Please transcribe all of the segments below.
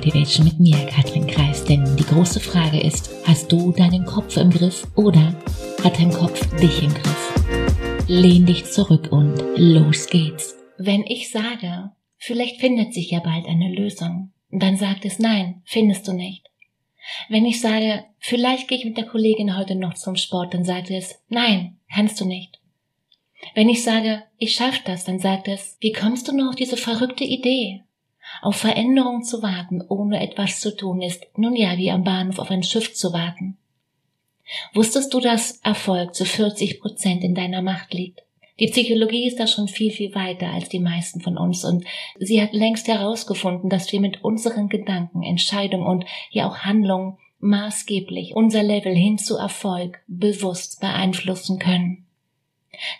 Motivation mit mir, Katrin Kreis. Denn die große Frage ist, hast du deinen Kopf im Griff oder hat dein Kopf dich im Griff? Lehn dich zurück und los geht's. Wenn ich sage, vielleicht findet sich ja bald eine Lösung, dann sagt es nein, findest du nicht. Wenn ich sage, vielleicht gehe ich mit der Kollegin heute noch zum Sport, dann sagt es nein, kannst du nicht. Wenn ich sage, ich schaff das, dann sagt es, wie kommst du nur auf diese verrückte Idee? Auf Veränderung zu warten, ohne etwas zu tun, ist nun ja wie am Bahnhof auf ein Schiff zu warten. Wusstest du, dass Erfolg zu 40 Prozent in deiner Macht liegt? Die Psychologie ist da schon viel, viel weiter als die meisten von uns und sie hat längst herausgefunden, dass wir mit unseren Gedanken, Entscheidungen und ja auch Handlungen maßgeblich unser Level hin zu Erfolg bewusst beeinflussen können.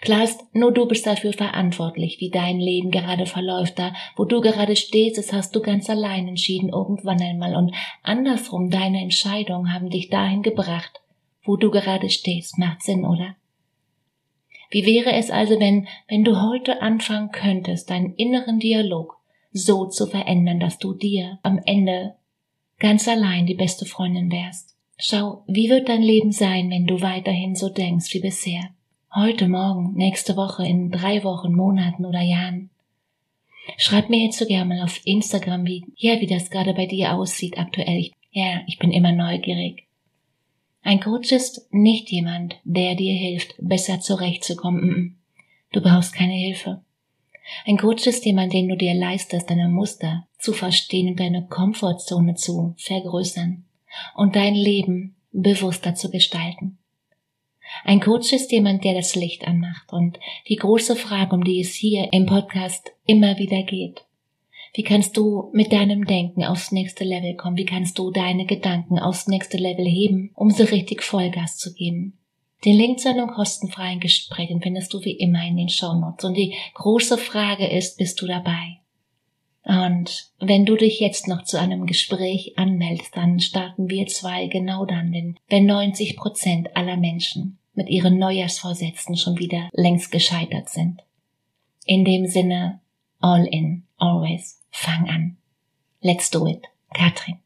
Klar ist, nur du bist dafür verantwortlich, wie dein Leben gerade verläuft. Da, wo du gerade stehst, das hast du ganz allein entschieden, irgendwann einmal. Und andersrum, deine Entscheidungen haben dich dahin gebracht, wo du gerade stehst. Macht Sinn, oder? Wie wäre es also, wenn, wenn du heute anfangen könntest, deinen inneren Dialog so zu verändern, dass du dir am Ende ganz allein die beste Freundin wärst? Schau, wie wird dein Leben sein, wenn du weiterhin so denkst wie bisher? Heute, morgen, nächste Woche, in drei Wochen, Monaten oder Jahren. Schreib mir jetzt so gerne mal auf Instagram, wie, ja, wie das gerade bei dir aussieht aktuell. Ja, ich bin immer neugierig. Ein Coach ist nicht jemand, der dir hilft, besser zurechtzukommen. Du brauchst keine Hilfe. Ein Coach ist jemand, den du dir leistest, deine Muster zu verstehen und deine Komfortzone zu vergrößern und dein Leben bewusster zu gestalten. Ein Coach ist jemand, der das Licht anmacht und die große Frage, um die es hier im Podcast immer wieder geht. Wie kannst du mit deinem Denken aufs nächste Level kommen? Wie kannst du deine Gedanken aufs nächste Level heben, um so richtig Vollgas zu geben? Den Link zu einem kostenfreien Gespräch findest du wie immer in den Show Notes. Und die große Frage ist, bist du dabei? Und wenn du dich jetzt noch zu einem Gespräch anmeldest, dann starten wir zwei genau dann, denn wenn 90 Prozent aller Menschen mit ihren Neujahrsvorsätzen schon wieder längst gescheitert sind. In dem Sinne, all in, always, fang an. Let's do it. Katrin.